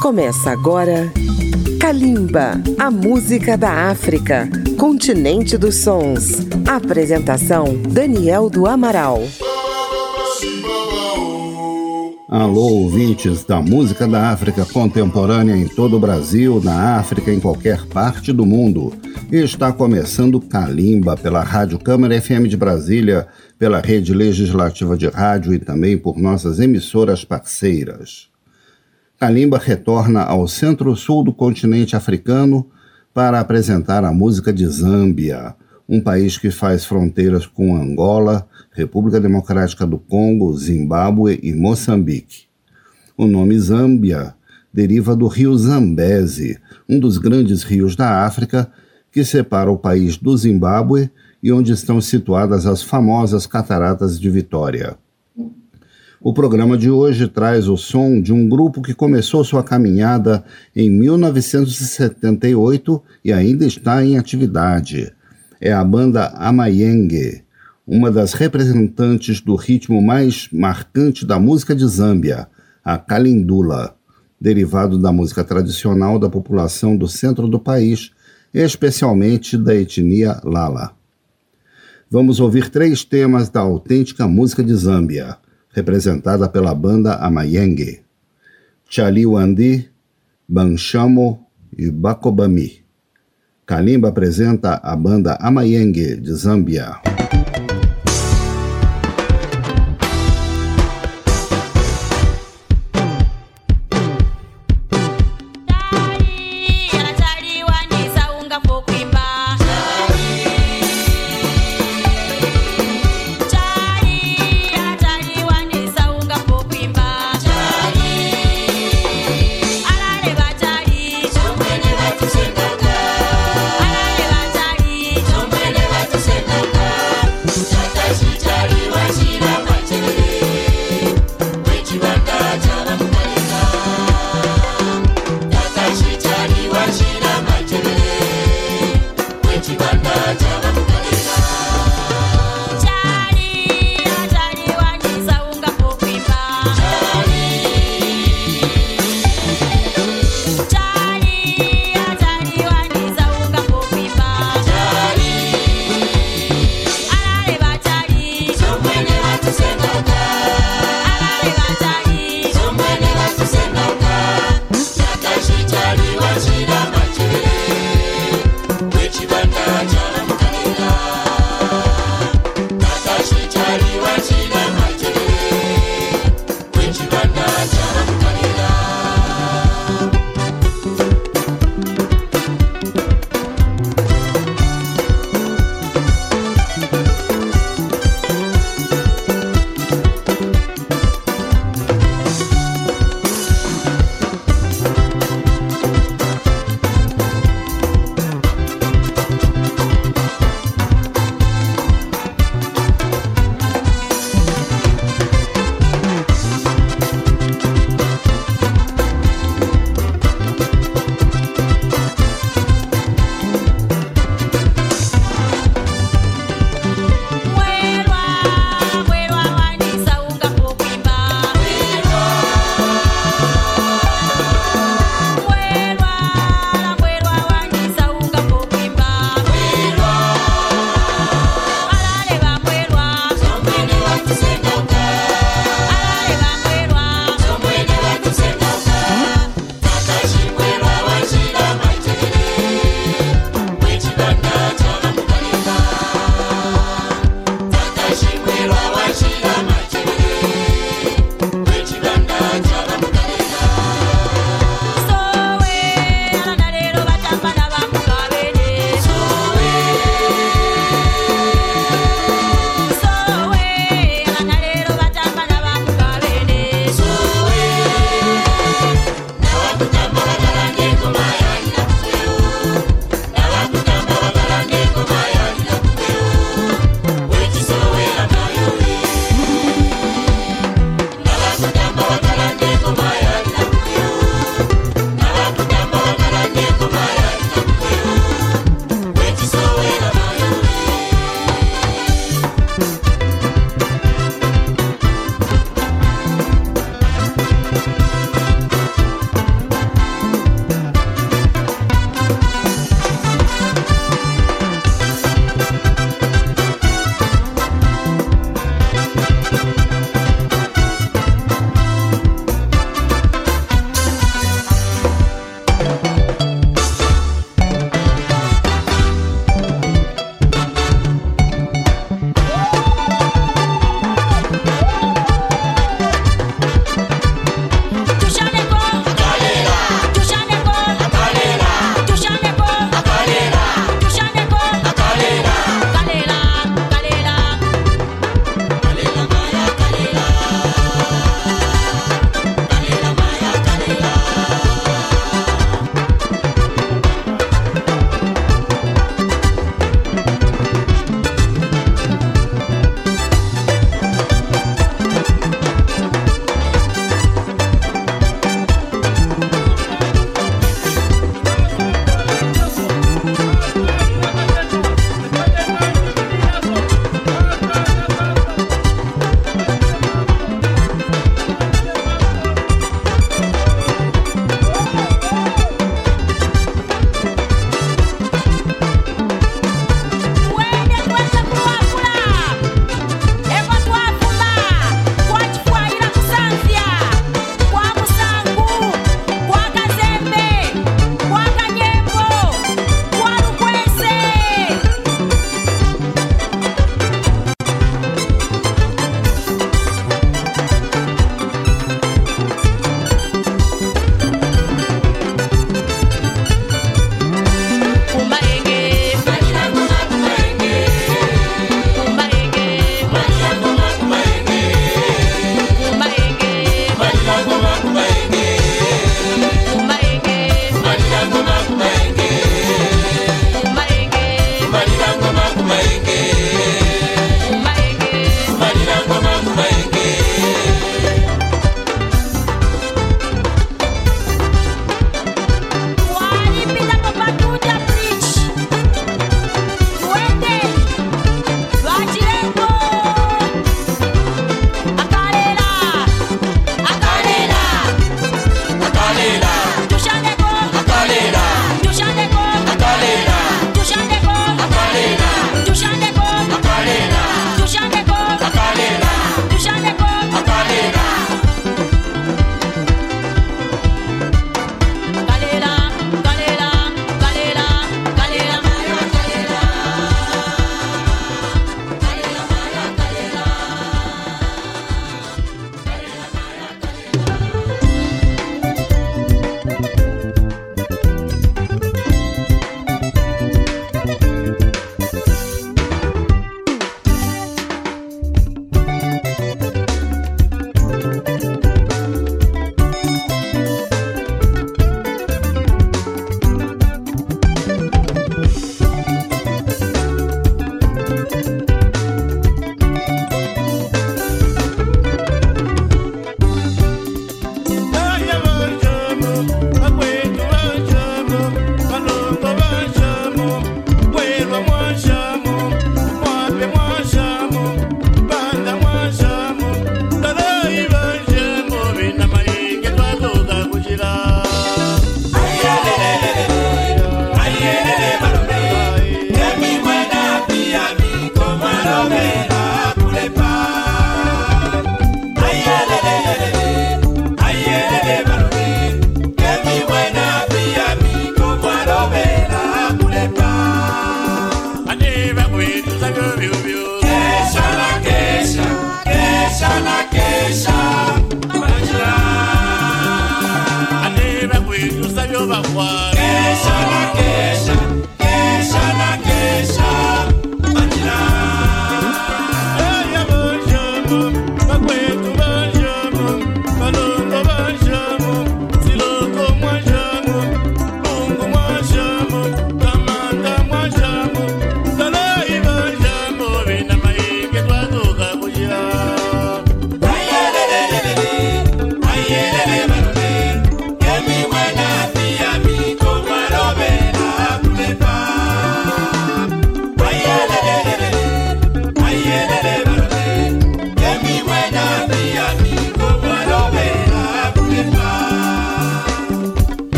Começa agora Kalimba, a música da África, continente dos sons. Apresentação Daniel do Amaral. Alô, ouvintes da música da África contemporânea em todo o Brasil, na África, em qualquer parte do mundo. Está começando Kalimba pela Rádio Câmara FM de Brasília, pela Rede Legislativa de Rádio e também por nossas emissoras parceiras. Kalimba retorna ao centro-sul do continente africano para apresentar a música de Zâmbia, um país que faz fronteiras com Angola, República Democrática do Congo, Zimbábue e Moçambique. O nome Zâmbia deriva do rio Zambeze, um dos grandes rios da África que separa o país do Zimbábue e onde estão situadas as famosas Cataratas de Vitória. O programa de hoje traz o som de um grupo que começou sua caminhada em 1978 e ainda está em atividade. É a banda Amayenge, uma das representantes do ritmo mais marcante da música de Zâmbia, a Kalindula, derivado da música tradicional da população do centro do país, especialmente da etnia Lala. Vamos ouvir três temas da autêntica música de Zâmbia representada pela banda Amayenge, Chaliwandi, Banchamo e Bakobami. Kalimba apresenta a banda Amayenge de Zâmbia.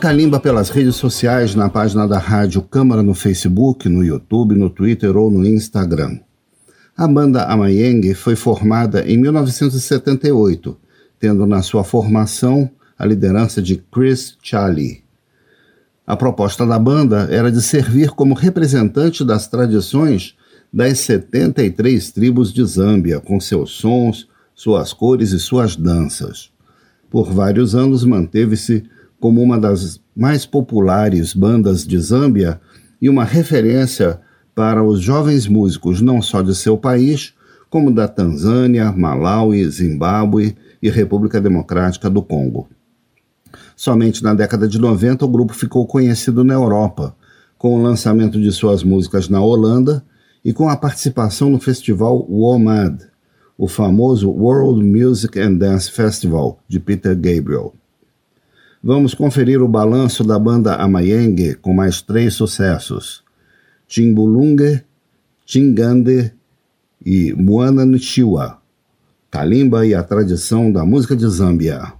Calimba pelas redes sociais na página da Rádio Câmara no Facebook, no YouTube, no Twitter ou no Instagram. A banda Amayeng foi formada em 1978, tendo na sua formação a liderança de Chris Charlie. A proposta da banda era de servir como representante das tradições das 73 tribos de Zâmbia, com seus sons, suas cores e suas danças. Por vários anos manteve-se como uma das mais populares bandas de Zâmbia e uma referência para os jovens músicos não só de seu país, como da Tanzânia, Malawi, Zimbábue e República Democrática do Congo. Somente na década de 90 o grupo ficou conhecido na Europa, com o lançamento de suas músicas na Holanda e com a participação no festival WOMAD, o famoso World Music and Dance Festival de Peter Gabriel. Vamos conferir o balanço da banda Amayenge com mais três sucessos: Timbulunge, Tingande e Moana Nchiwa. Kalimba e a tradição da música de Zâmbia.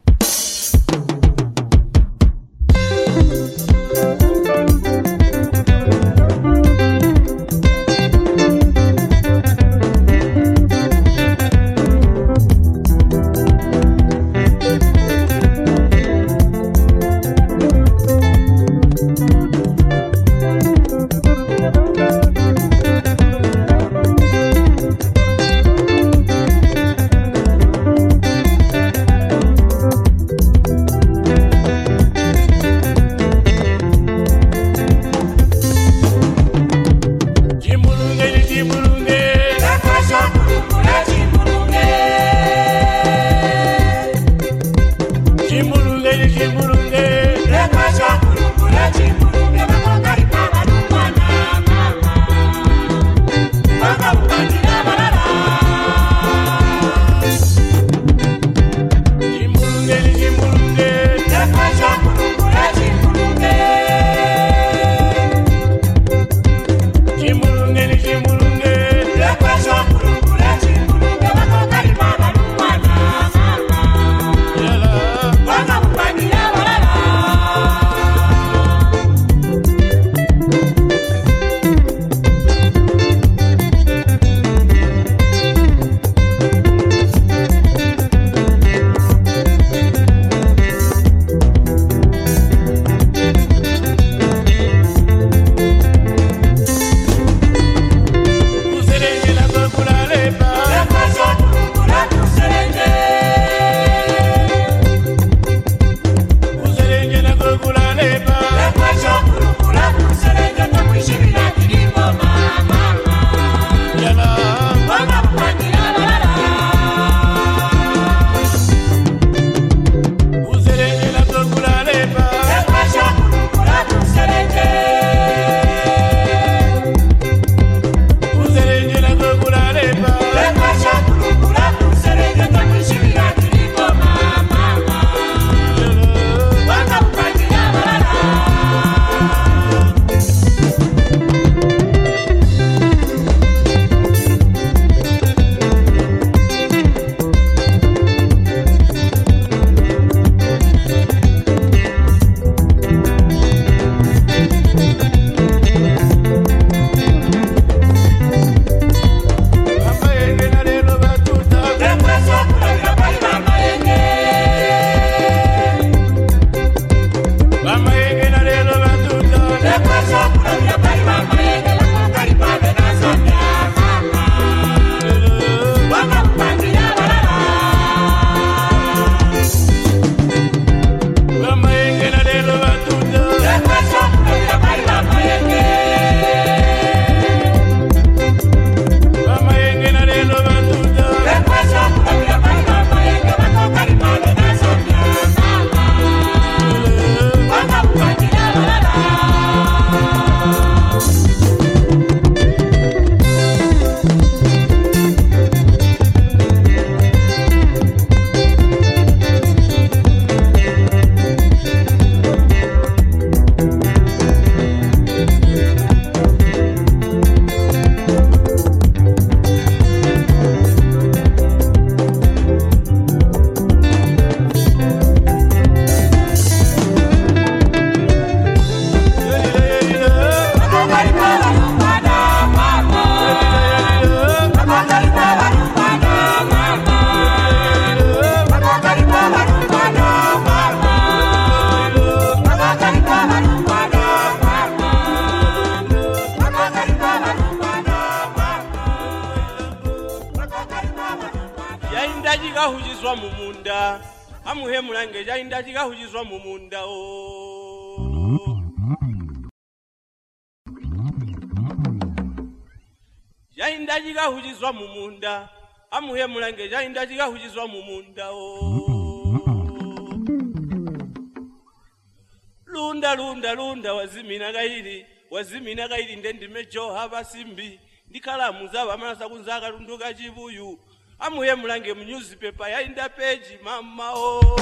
wezimina kailinde ndime joha vasimbi. Ndikalamuza vamanasa kunza katundu ka chivuyu. Amuye mulange mu nyuzipepa yainda peji mamawo oh.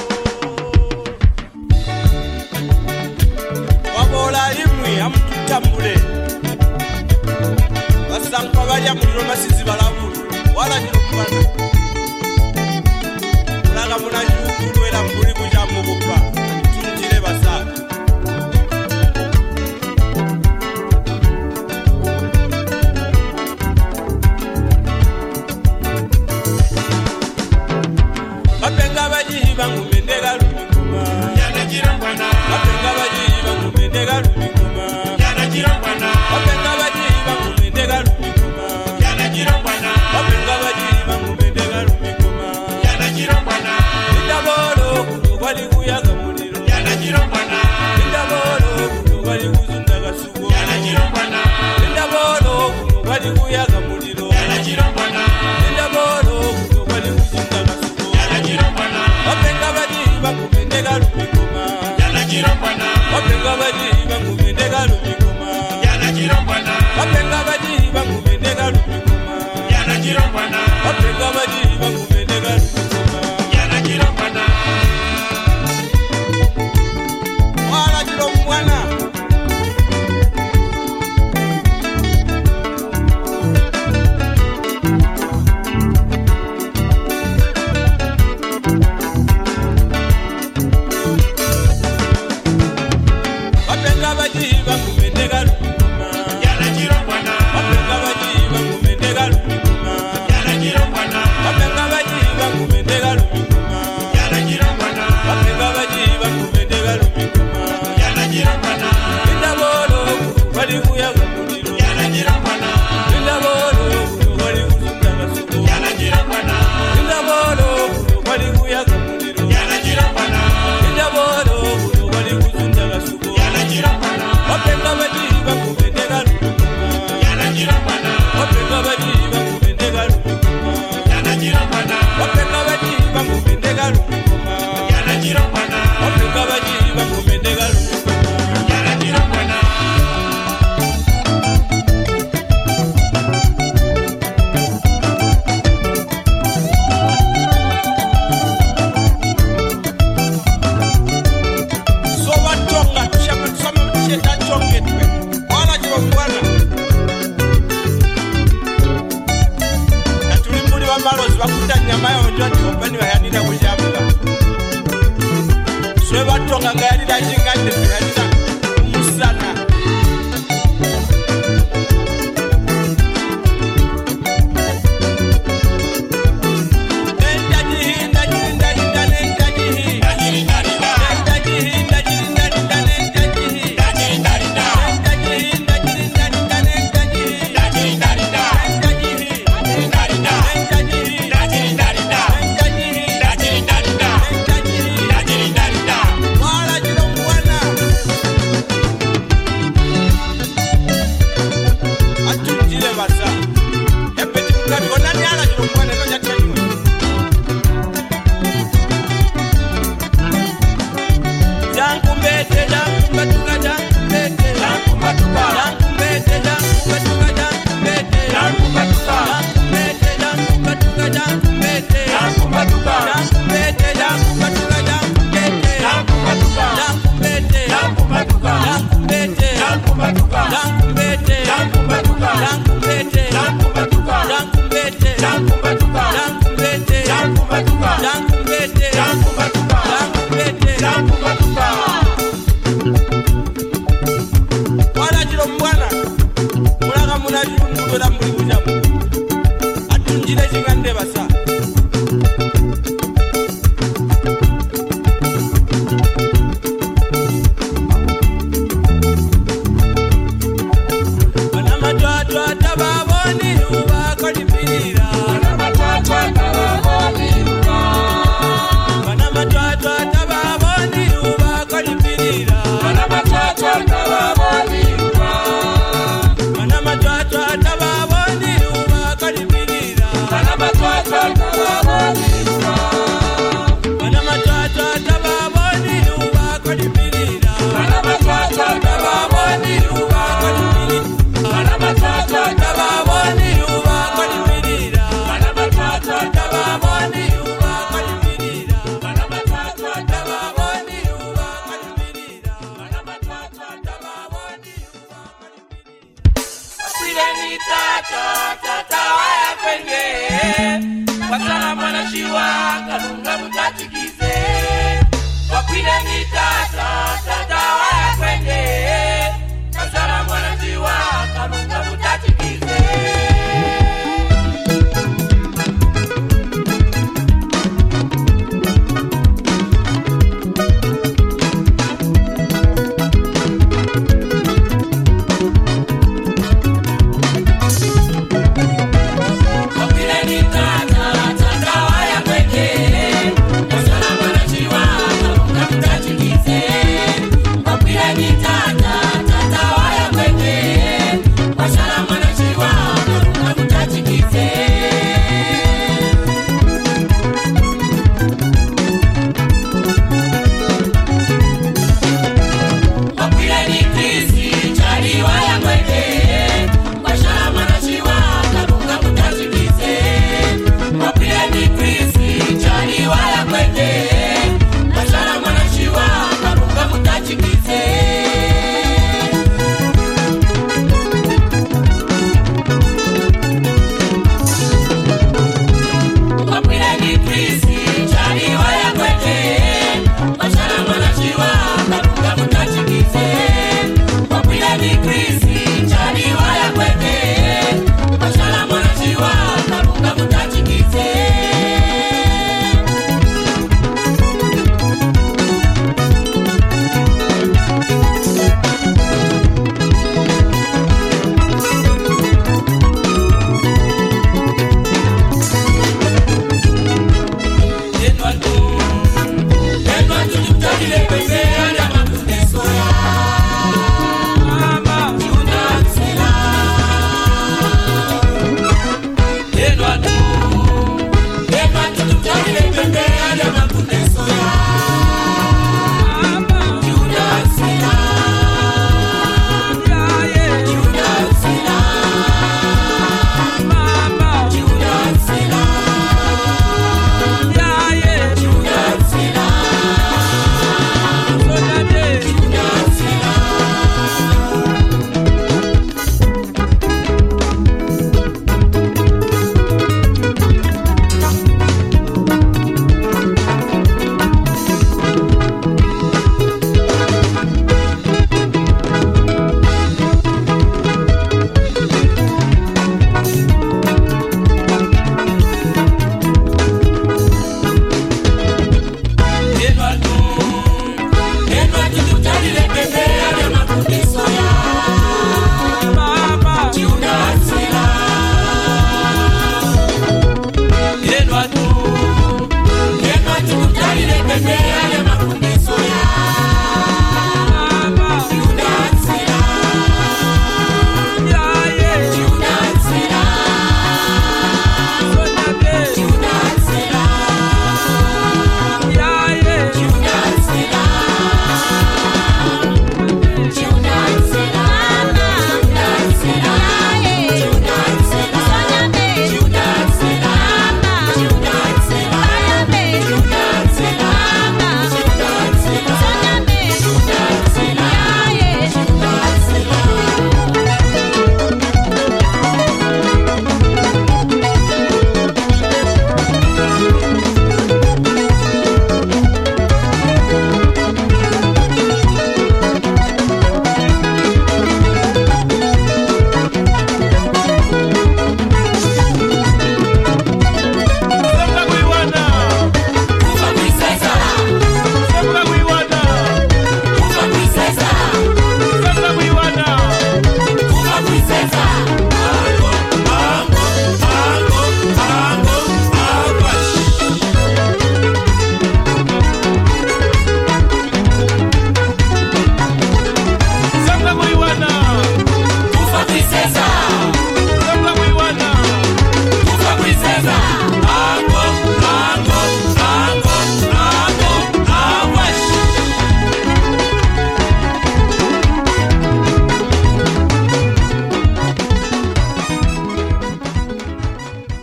wabola imwe amututambule. Vasankwa valya muliro masizi valavulu wala chilumbana mulaka muna chiukulwela mbuli kuchamukuku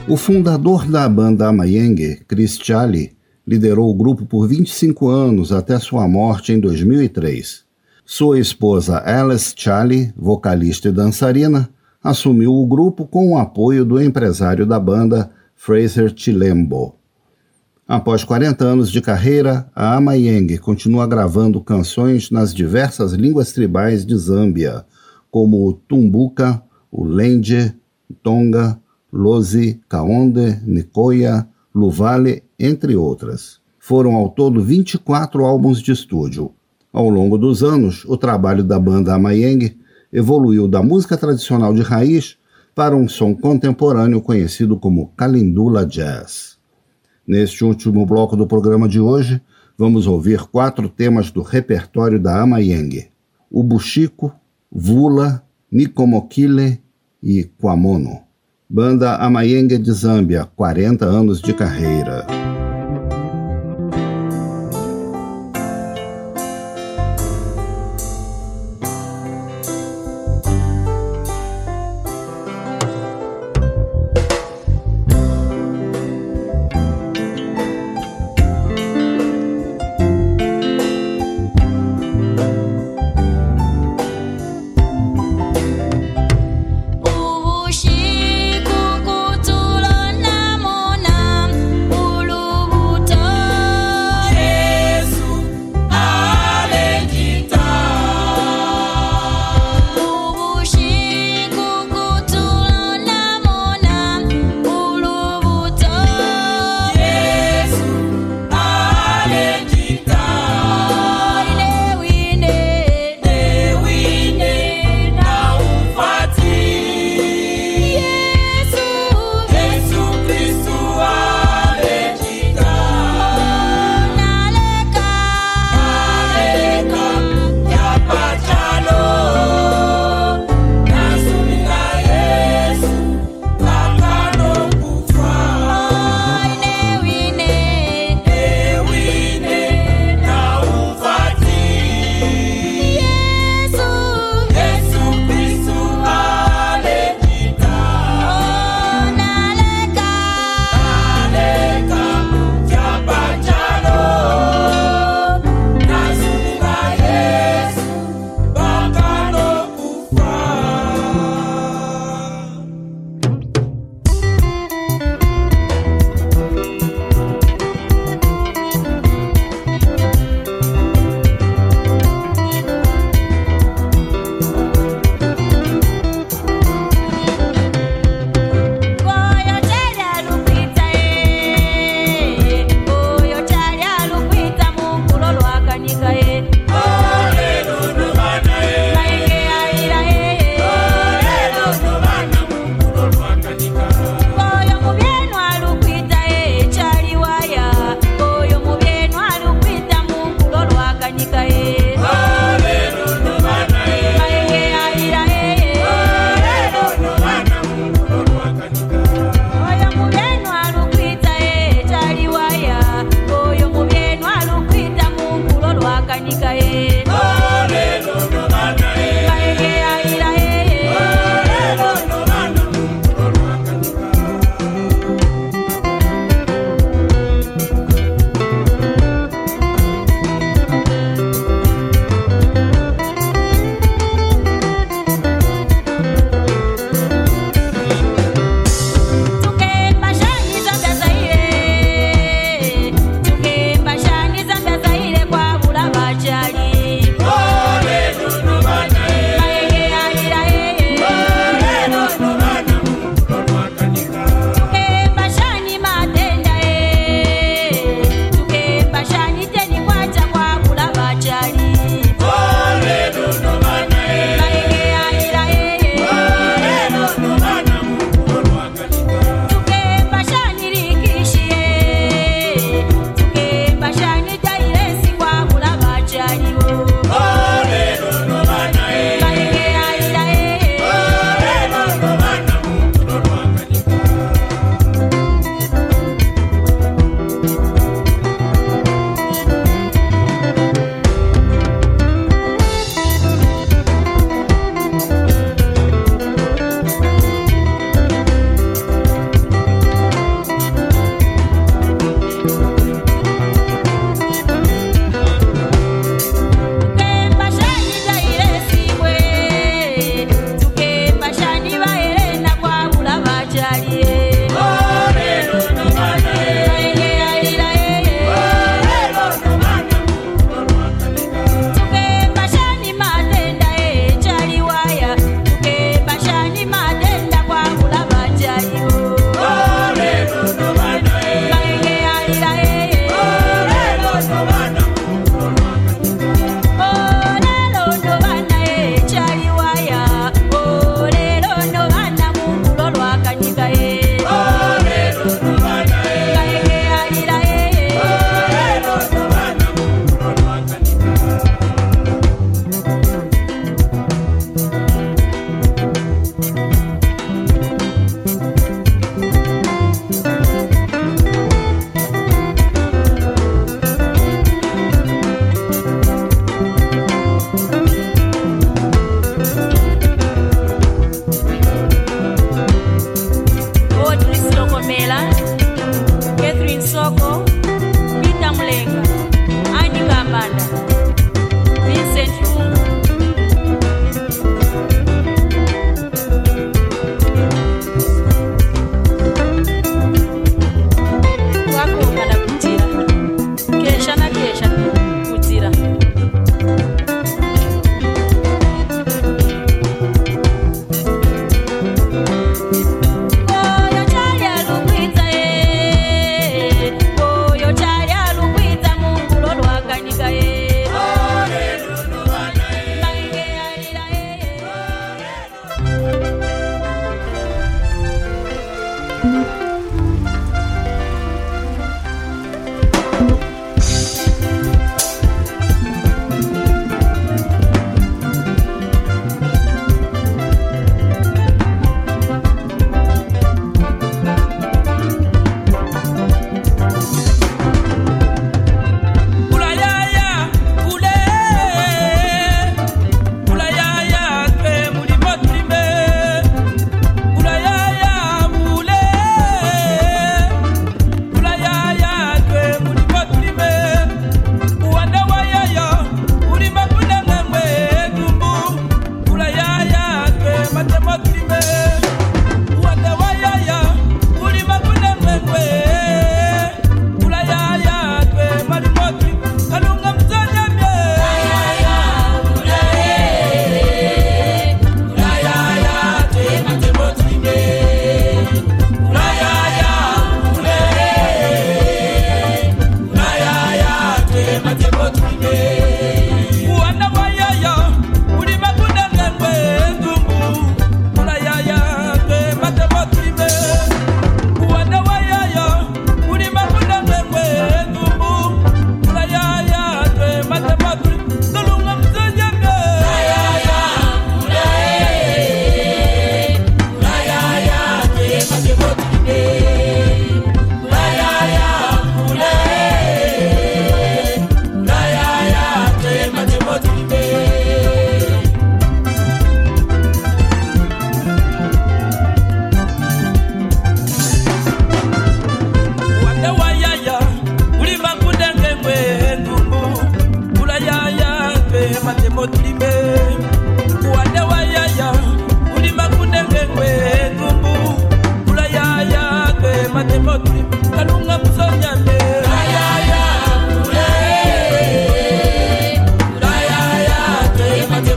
O fundador da banda Amayenge, Chris Chali, liderou o grupo por 25 anos até sua morte em 2003. Sua esposa Alice Chali, vocalista e dançarina, assumiu o grupo com o apoio do empresário da banda, Fraser Chilembo. Após 40 anos de carreira, a Amayeng continua gravando canções nas diversas línguas tribais de Zâmbia, como o Tumbuka, o Lende, Tonga, Lozi, Kaonde, Nikoya, Luvale, entre outras. Foram ao todo 24 álbuns de estúdio. Ao longo dos anos, o trabalho da banda Amayeng evoluiu da música tradicional de raiz para um som contemporâneo conhecido como Kalindula Jazz. Neste último bloco do programa de hoje, vamos ouvir quatro temas do repertório da Amayeng: o Buchico, Vula, Nikomokile e Kwamono. Banda Amayeng de Zâmbia, 40 anos de carreira. kanyika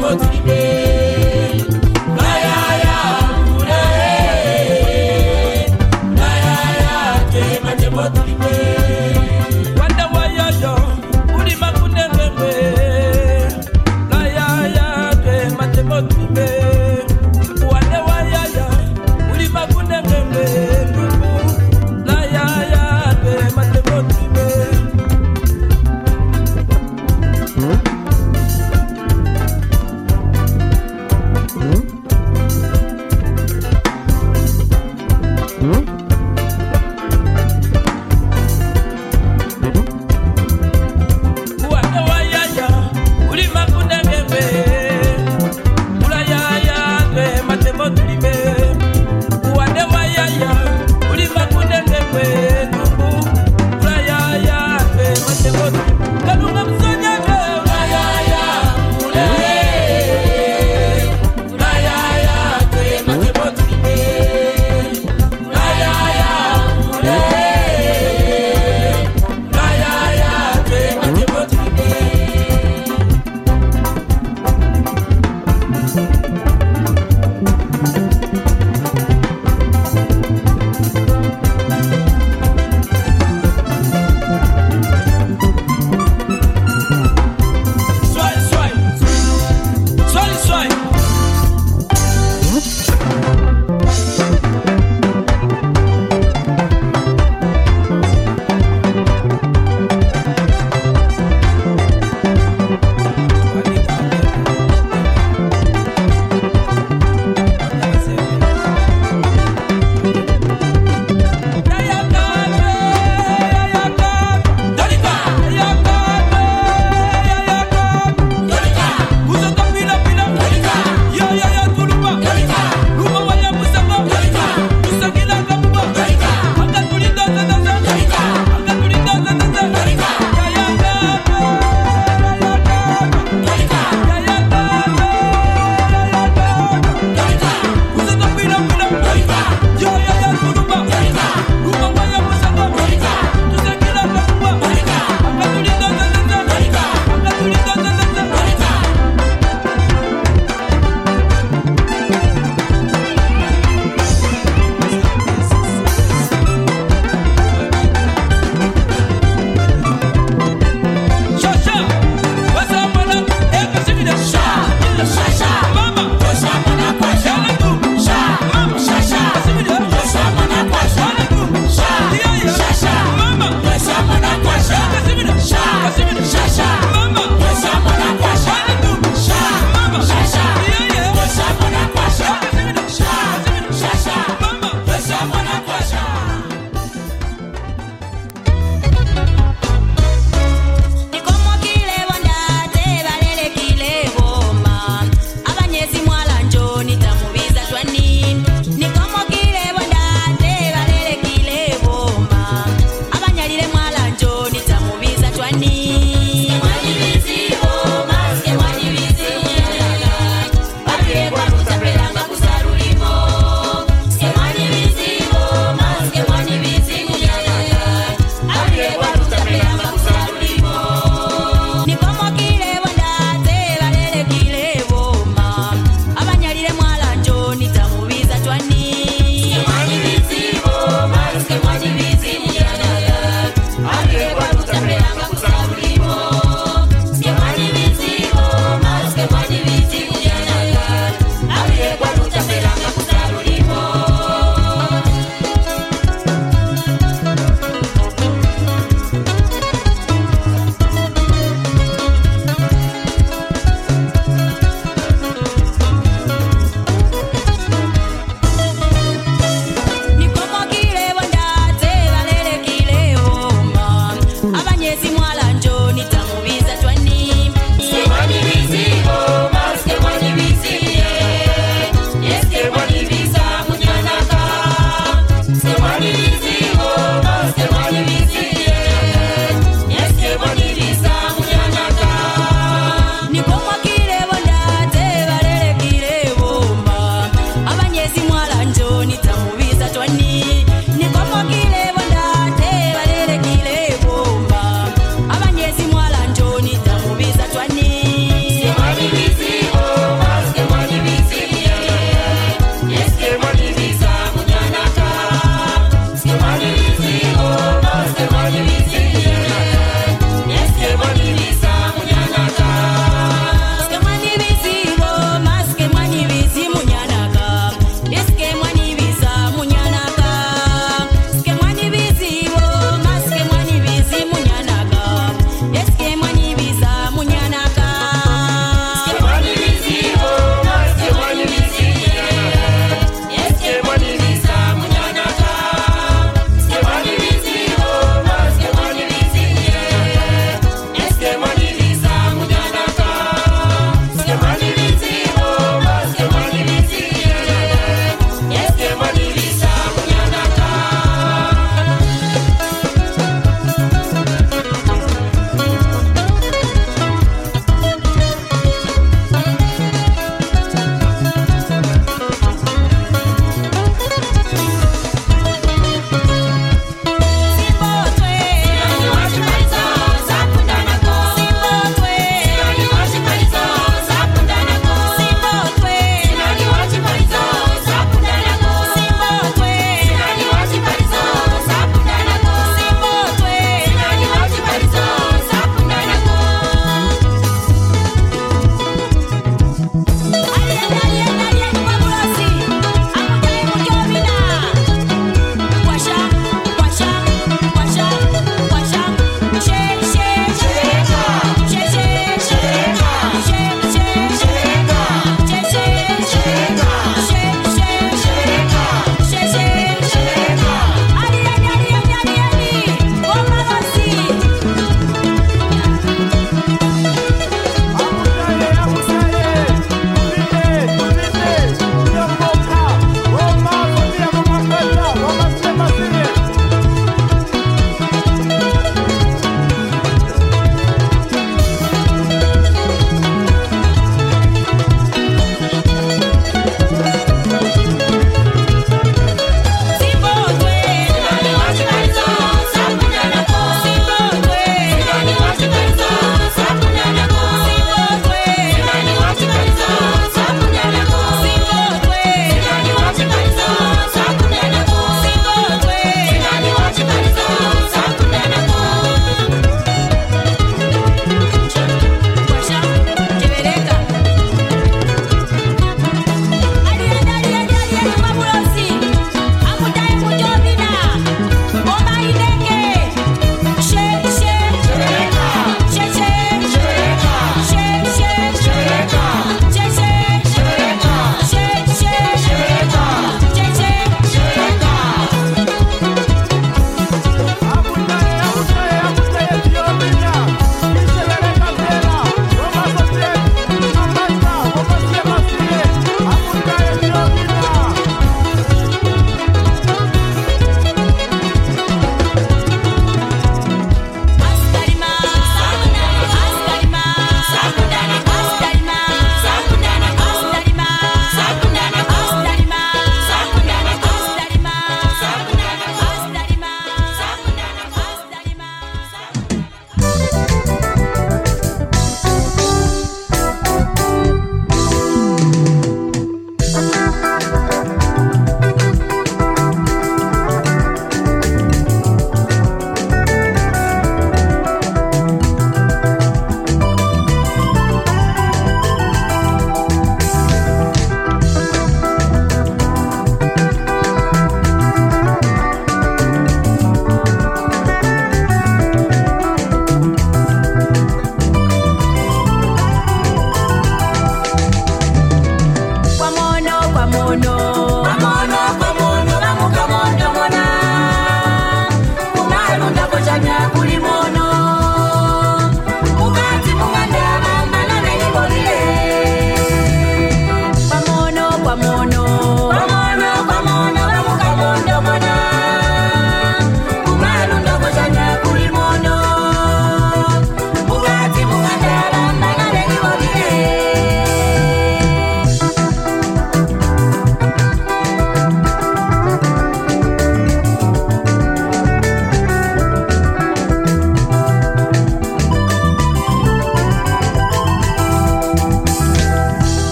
mọ́tì.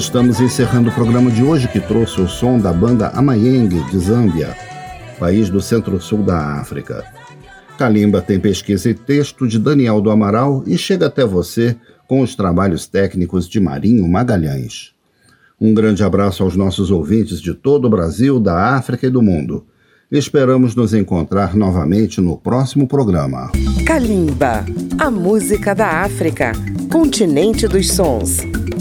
Estamos encerrando o programa de hoje que trouxe o som da banda Amayeng de Zâmbia, país do centro-sul da África. Kalimba tem pesquisa e texto de Daniel do Amaral e chega até você com os trabalhos técnicos de Marinho Magalhães. Um grande abraço aos nossos ouvintes de todo o Brasil, da África e do mundo. Esperamos nos encontrar novamente no próximo programa. Kalimba, a música da África, continente dos sons.